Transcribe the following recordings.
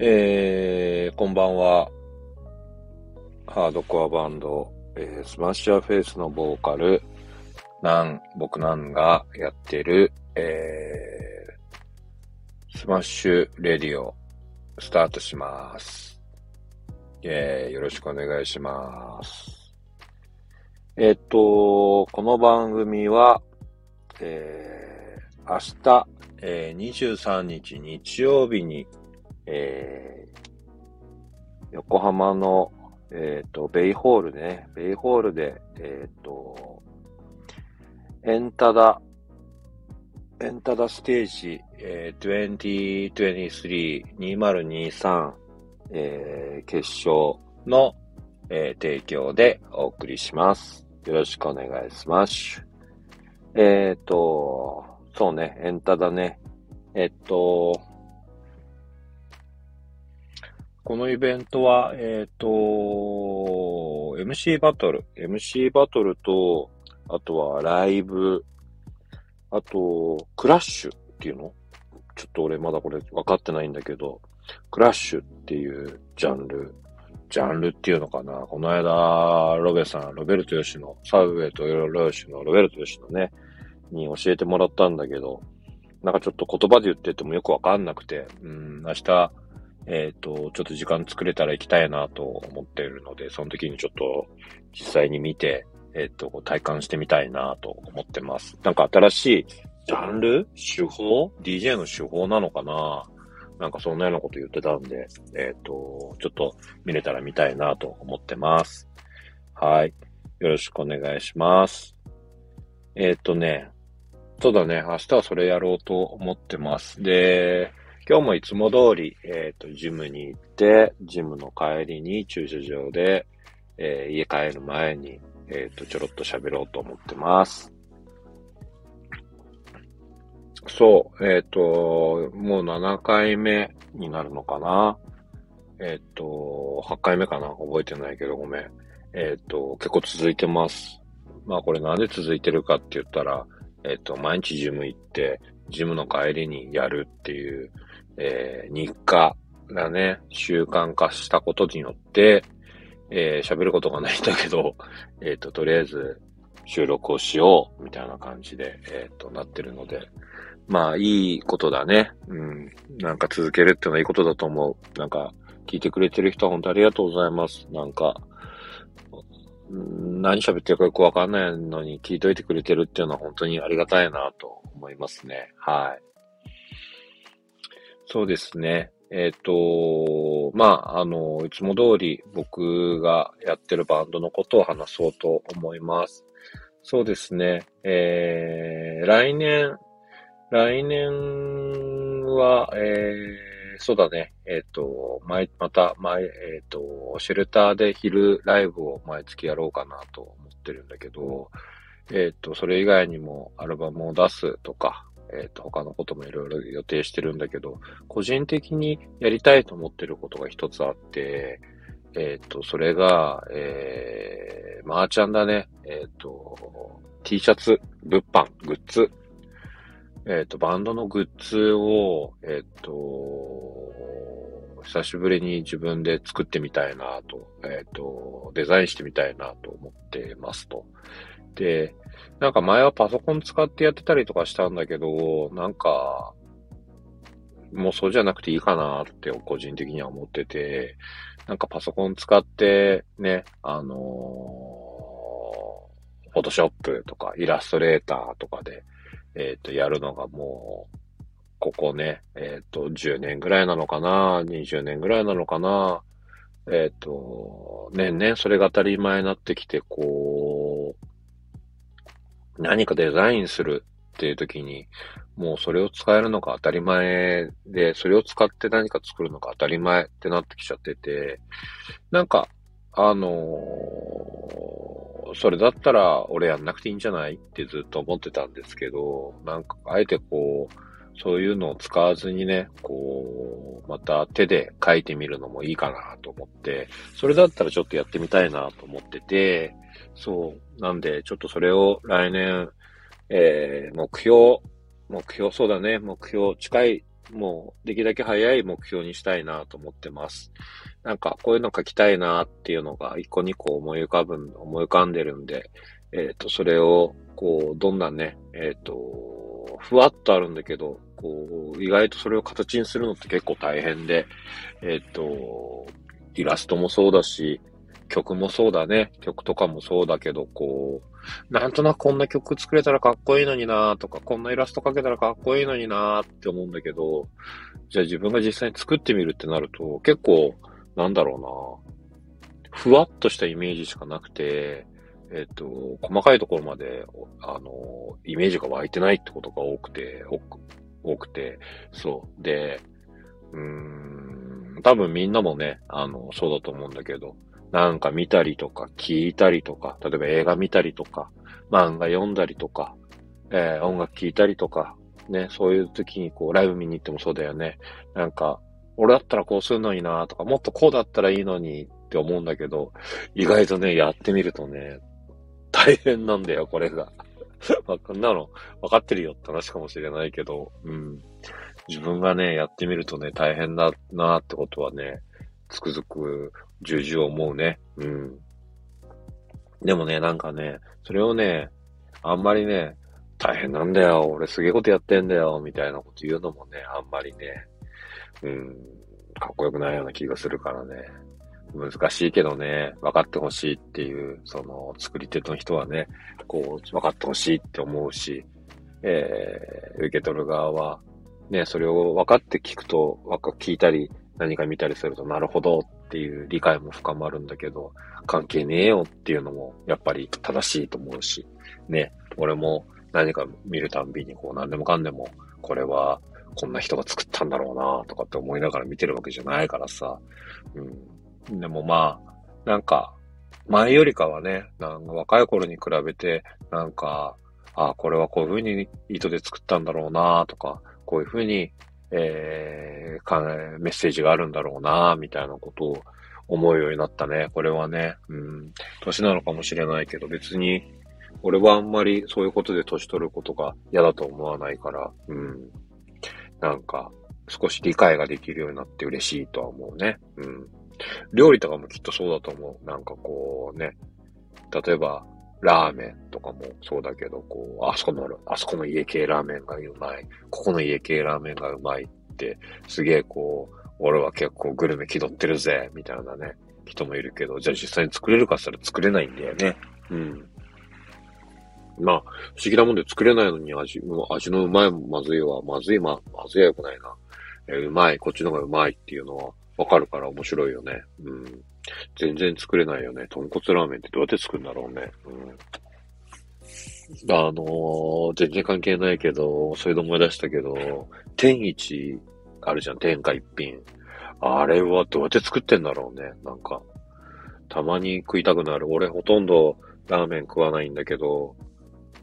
えー、こんばんは。ハードコアバンド、えー、スマッシュアフェイスのボーカル、なん、僕なんがやってる、えー、スマッシュレディオ、スタートします。えー、よろしくお願いします。えっと、この番組は、えー、明日、えー、23日日曜日に、えー、横浜の、えっ、ー、と、ベイホールね、ベイホールで、えっ、ー、と、エンタダ、エンタダステージ、えー、2023-2023、えー、決勝の、えー、提供でお送りします。よろしくお願いします。えっ、ー、と、そうね、エンタだね。えっと、このイベントは、えっ、と、MC バトル、MC バトルと、あとはライブ、あと、クラッシュっていうの？ちょっと俺まだこれ分かってないんだけど、クラッシュっていうジャンル、ジャンルっていうのかな？この間、ロベさん、ロベルト・ヨシノ、サウェイとロシのロベルト・ヨシノね、に教えてもらったんだけど、なんかちょっと言葉で言っててもよくわかんなくて、うん、明日、えっ、ー、と、ちょっと時間作れたら行きたいなと思っているので、その時にちょっと実際に見て、えっ、ー、と、体感してみたいなと思ってます。なんか新しいジャンル手法 ?DJ の手法なのかな？なんかそんなようなこと言ってたんで、えっ、ー、と、ちょっと見れたら見たいなと思ってます。はい。よろしくお願いします。えっ、ー、とね、そうだね、明日はそれやろうと思ってます。で、今日もいつも通り、えっ、ー、と、ジムに行って、ジムの帰りに駐車場で、えー、家帰る前に、えっ、ー、と、ちょろっと喋ろうと思ってます。そう、えっ、と、もう7回目になるのかな？えっ、と、8回目かな？覚えてないけどごめん。えっ、と、結構続いてます。まあこれなんで続いてるかって言ったら、えっ、と、毎日ジム行って、ジムの帰りにやるっていう、えー、日課がね、習慣化したことによって、えー、喋ることがないんだけど、えっ、と、とりあえず収録をしよう、みたいな感じで、えっ、と、なってるので、まあ、いいことだね。うん。なんか続けるってのはいいことだと思う。なんか、聞いてくれてる人は本当ありがとうございます。なんか、何喋ってるかよくわかんないのに聞いといてくれてるっていうのは本当にありがたいなと思いますね。はい。そうですね。えっ、ー、と、まあ、あの、いつも通り僕がやってるバンドのことを話そうと思います。そうですね。えー、来年、来年は、えーそうだね。えっ、ー、と、毎、また、毎、えっ、ー、と、シェルターで昼ライブを毎月やろうかなと思ってるんだけど、えっ、ー、と、それ以外にもアルバムを出すとか、えっ、と、他のこともいろいろ予定してるんだけど、個人的にやりたいと思ってることが一つあって、えっ、と、それが、えー、マーチャンだね。えっ、と、T シャツ、物販、グッズえっ、と、バンドのグッズを、えっ、と、久しぶりに自分で作ってみたいなと、えっ、と、デザインしてみたいなと思ってますと。で、なんか前はパソコン使ってやってたりとかしたんだけど、なんか、もうそうじゃなくていいかなって個人的には思ってて、なんかパソコン使ってね、あのフォトショップとかイラストレーターとかで、えっ、ー、と、やるのがもう、ここね、えっ、ー、と、10年ぐらいなのかな、20年ぐらいなのかな、えっ、ー、と、年々それが当たり前になってきて、こう、何かデザインするっていう時に、もうそれを使えるのが当たり前で、それを使って何か作るのが当たり前ってなってきちゃってて、なんか、あのー、それだったら俺やんなくていいんじゃないってずっと思ってたんですけど、なんか、あえてこう、そういうのを使わずにね、こう、また手で書いてみるのもいいかなと思って、それだったらちょっとやってみたいなと思ってて、そう。なんで、ちょっとそれを来年、えー、目標、目標、そうだね、目標、近いもう、できるだけ早い目標にしたいなと思ってます。なんか、こういうの書きたいなっていうのが、一個二個思い浮かぶ、思い浮かんでるんで、えっ、ー、と、それを、こう、どんなね、えっ、ー、と、ふわっとあるんだけど、こう、意外とそれを形にするのって結構大変で、えっ、ー、と、イラストもそうだし、曲もそうだね。曲とかもそうだけど、こう、なんとなくこんな曲作れたらかっこいいのになとか、こんなイラスト描けたらかっこいいのになって思うんだけど、じゃあ自分が実際に作ってみるってなると、結構、なんだろうなふわっとしたイメージしかなくて、えっ、と、細かいところまで、あの、イメージが湧いてないってことが多くて、多くて、そう。で、うーん、多分みんなもね、あの、そうだと思うんだけど、なんか見たりとか、聞いたりとか、例えば映画見たりとか、漫画読んだりとか、えー、音楽聴いたりとか、ね、そういう時にこう、ライブ見に行ってもそうだよね。なんか、俺だったらこうするのになとか、もっとこうだったらいいのにって思うんだけど、意外とね、やってみるとね、大変なんだよ、これが。まあ、こんなの分かってるよって話かもしれないけど、うん。自分がね、やってみるとね、大変だなってことはね、つくづく重々思うね。うん。でもね、なんかね、それをね、あんまりね、大変なんだよ、俺すげえことやってんだよ、みたいなこと言うのもね、あんまりね、うん、かっこよくないような気がするからね。難しいけどね、分かってほしいっていう、その、作り手の人はね、こう、分かってほしいって思うし、えー、受け取る側は、ね、それを分かって聞くと、聞いたり、何か見たりすると、なるほどっていう理解も深まるんだけど、関係ねえよっていうのも、やっぱり正しいと思うし、ね、俺も何か見るたんびに、こう、何でもかんでも、これは、こんな人が作ったんだろうなとかって思いながら見てるわけじゃないからさ、うん。でもまあ、なんか、前よりかはね、なんか若い頃に比べて、なんか、あこれはこういう風に糸で作ったんだろうなとか、こういう風にえー、かメッセージがあるんだろうな、みたいなことを思うようになったね。これはね、うん、年なのかもしれないけど、別に、俺はあんまりそういうことで年取ることが嫌だと思わないから、うん。なんか、少し理解ができるようになって嬉しいとは思うね。うん。料理とかもきっとそうだと思う。なんかこうね、例えば、ラーメンとかもそうだけど、こう、あそこの、あそこの家系ラーメンがうまい、ここの家系ラーメンがうまいって、すげえこう、俺は結構グルメ気取ってるぜ、みたいなね、人もいるけど、じゃあ実際に作れるかしたら作れないんだよね。うん。まあ、不思議なもんで作れないのに味、味のうまい、まずいは、まずい、ま、まずいは良くないな。え、うまい、こっちの方がうまいっていうのはわかるから面白いよね。うん。全然作れないよね。豚骨ラーメンってどうやって作るんだろうね。うん。あのー、全然関係ないけど、それで思い出したけど、天一あるじゃん、天下一品。あれはどうやって作ってんだろうね。なんか、たまに食いたくなる。俺ほとんどラーメン食わないんだけど、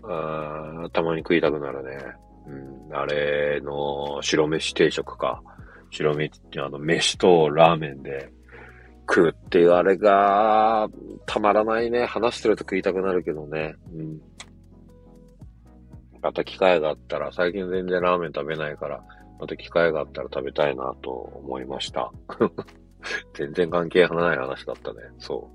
あたまに食いたくなるね。うん、あれの白飯定食か。白飯、あの、飯とラーメンで食うっていうあれが、たまらないね。話してると食いたくなるけどね。うん。また機会があったら、最近全然ラーメン食べないから、また機会があったら食べたいなと思いました。全然関係ない話だったね。そ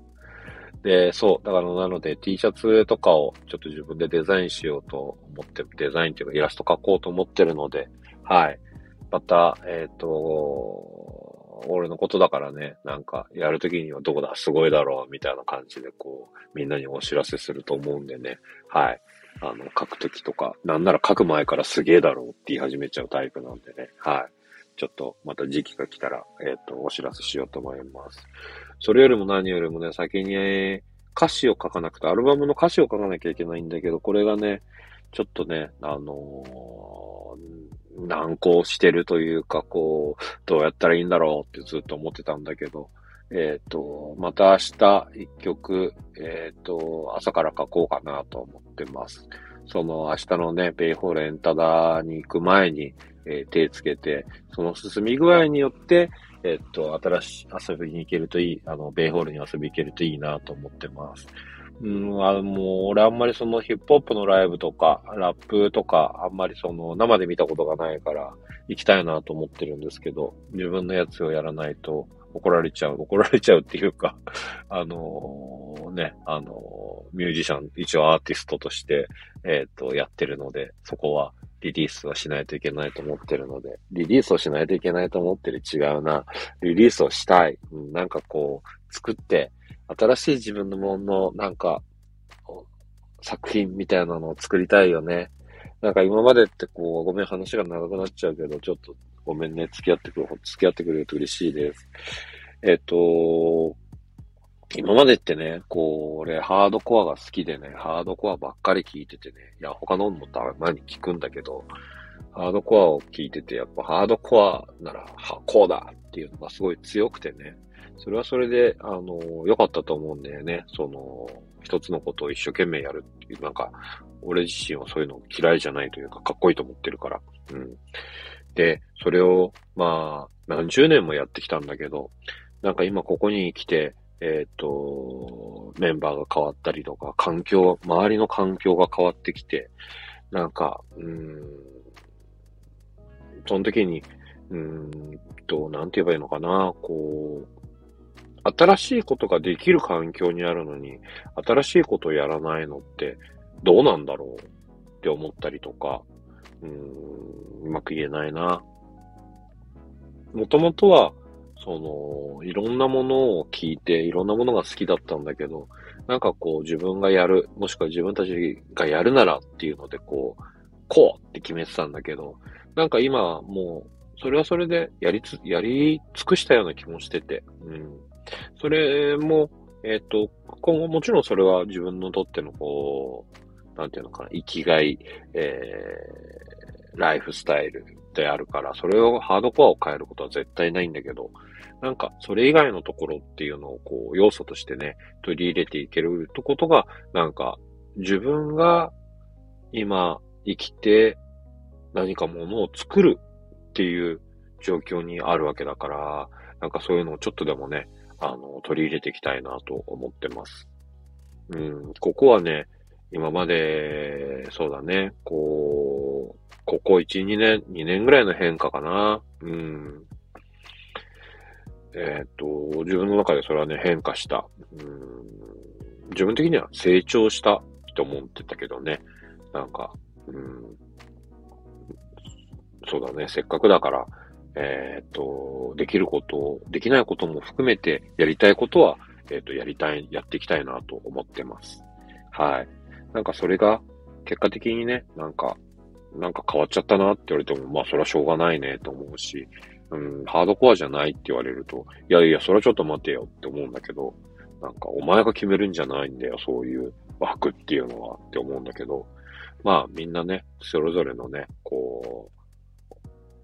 う。で、そう。だからなので T シャツとかをちょっと自分でデザインしようと思って、デザインっていうかイラスト描こうと思ってるので、はい。また、えっ、ー、と、俺のことだからね、なんか、やるときにはどこだ、すごいだろう、みたいな感じで、こう、みんなにお知らせすると思うんでね、はい。あの、書くときとか、なんなら書く前からすげえだろうって言い始めちゃうタイプなんでね、はい。ちょっと、また時期が来たら、えっ、ー、と、お知らせしようと思います。それよりも何よりもね、先に、歌詞を書かなくて、アルバムの歌詞を書かなきゃいけないんだけど、これがね、ちょっとね、あのー、難航してるというか、こう、どうやったらいいんだろうってずっと思ってたんだけど、えっ、ー、と、また明日一曲、えっ、ー、と、朝から書こうかなと思ってます。その明日のね、ベイホーレンタダに行く前に、えー、手つけて、その進み具合によって、えっ、と、新しい遊びに行けるといい、あの、ベイホールに遊び行けるといいなと思ってます。うん、あもう、俺あんまりそのヒップホップのライブとか、ラップとか、あんまりその生で見たことがないから、行きたいなと思ってるんですけど、自分のやつをやらないと怒られちゃう、怒られちゃうっていうか、あのー、ね、あのー、ミュージシャン、一応アーティストとして、えっ、ー、と、やってるので、そこはリリースはしないといけないと思ってるので、リリースをしないといけないと思ってる違うな。リリースをしたい。うん、なんかこう、作って、新しい自分のもの、なんか、作品みたいなのを作りたいよね。なんか今までってこう、ごめん話が長くなっちゃうけど、ちょっとごめんね、付き合ってくる、付き合ってくれると嬉しいです。えっと、今までってね、こう、俺、ハードコアが好きでね、ハードコアばっかり聞いててね、いや、他のもたまに聞くんだけど、ハードコアを聞いてて、やっぱハードコアなら、は、こうだっていうのがすごい強くてね、それはそれで、あの、良かったと思うんだよね。その、一つのことを一生懸命やるっていう、なんか、俺自身はそういうの嫌いじゃないというか、かっこいいと思ってるから。うん。で、それを、まあ、何十年もやってきたんだけど、なんか今ここに来て、えっ、ー、と、メンバーが変わったりとか、環境、周りの環境が変わってきて、なんか、うん、その時に、うんと、なんて言えばいいのかな、こう、新しいことができる環境にあるのに、新しいことをやらないのってどうなんだろうって思ったりとか、うーん、うまく言えないな。もともとは、その、いろんなものを聞いて、いろんなものが好きだったんだけど、なんかこう自分がやる、もしくは自分たちがやるならっていうので、こう、こうって決めてたんだけど、なんか今もう、それはそれでやりつ、やり尽くしたような気もしてて、うん。それも、えっ、ー、と、今後もちろんそれは自分のとってのこう、なんていうのかな、生きがい、えー、ライフスタイルであるから、それをハードコアを変えることは絶対ないんだけど、なんか、それ以外のところっていうのをこう、要素としてね、取り入れていけるとことが、なんか、自分が今生きて何かものを作るっていう状況にあるわけだから、なんかそういうのをちょっとでもね、あの、取り入れていきたいなと思ってます。うん、ここはね、今まで、そうだね、こう、ここ1、2年、2年ぐらいの変化かな。うん。えっ、と、自分の中でそれはね、変化した。うん。自分的には成長したと思ってたけどね。なんか、うん。そうだね、せっかくだから、えっ、と、できること、できないことも含めて、やりたいことは、えっ、と、やりたい、やっていきたいなと思ってます。はい。なんかそれが、結果的にね、なんか、なんか変わっちゃったなって言われても、まあそれはしょうがないねと思うし、うん、ハードコアじゃないって言われると、いやいや、それはちょっと待てよって思うんだけど、なんかお前が決めるんじゃないんだよ、そういう枠っていうのはって思うんだけど、まあみんなね、それぞれのね、こう、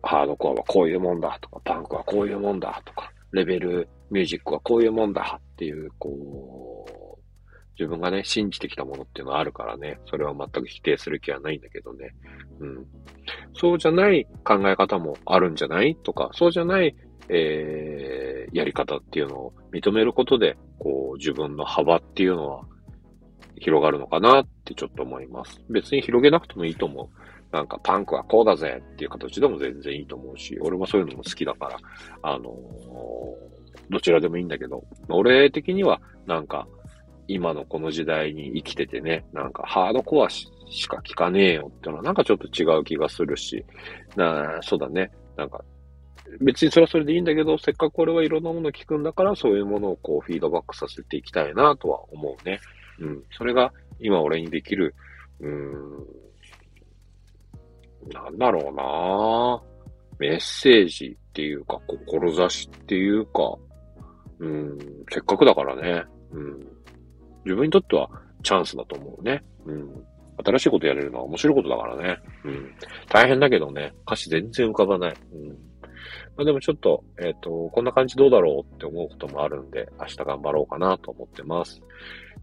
ハードコアはこういうもんだとか、パンクはこういうもんだとか、レベルミュージックはこういうもんだっていう、こう、自分がね、信じてきたものっていうのはあるからね、それは全く否定する気はないんだけどね。うん。そうじゃない考え方もあるんじゃないとか、そうじゃない、えー、やり方っていうのを認めることで、こう、自分の幅っていうのは広がるのかなってちょっと思います。別に広げなくてもいいと思う。なんかパンクはこうだぜっていう形でも全然いいと思うし、俺もそういうのも好きだから、あの、どちらでもいいんだけど、俺的にはなんか、今のこの時代に生きててね、なんかハードコアしか聞かねえよってのはなんかちょっと違う気がするし、なそうだね、なんか、別にそれはそれでいいんだけど、せっかく俺はいろんなもの聞くんだから、そういうものをこうフィードバックさせていきたいなとは思うね。うん。それが今俺にできる、うん、なんだろうなメッセージっていうか、志っていうか、うん、せっかくだからね、うん。自分にとってはチャンスだと思うね。うん。新しいことやれるのは面白いことだからね。うん。大変だけどね、歌詞全然浮かばない。うん。まあでもちょっと、えっ、ー、と、こんな感じどうだろうって思うこともあるんで、明日頑張ろうかなと思ってます。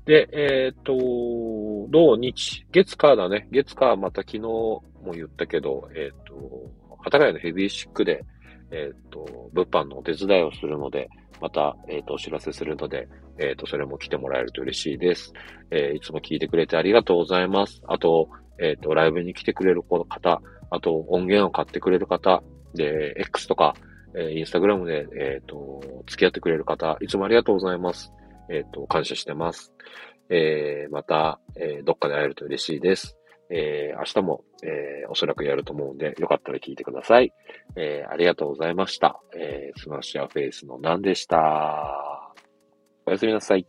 で、えっ、ー、と、土日、月火だね。月火また昨日も言ったけど、えっ、ー、と、幡ヶ谷のヘビーシックで、えっ、ー、と、物販のお手伝いをするので、また、えっ、と、お知らせするので、えっ、と、それも来てもらえると嬉しいです。えいつも聞いてくれてありがとうございます。あと、えっ、と、ライブに来てくれる方、あと、音源を買ってくれる方、で、X とか、え、インスタグラムで、えっ、と、付き合ってくれる方、いつもありがとうございます。えっ、と、感謝してます。え、また、え、どっかで会えると嬉しいです。えー、明日も、えー、おそらくやると思うんで、よかったら聞いてください。えー、ありがとうございました。えー、スマッシュアフェイスのなんでした。おやすみなさい。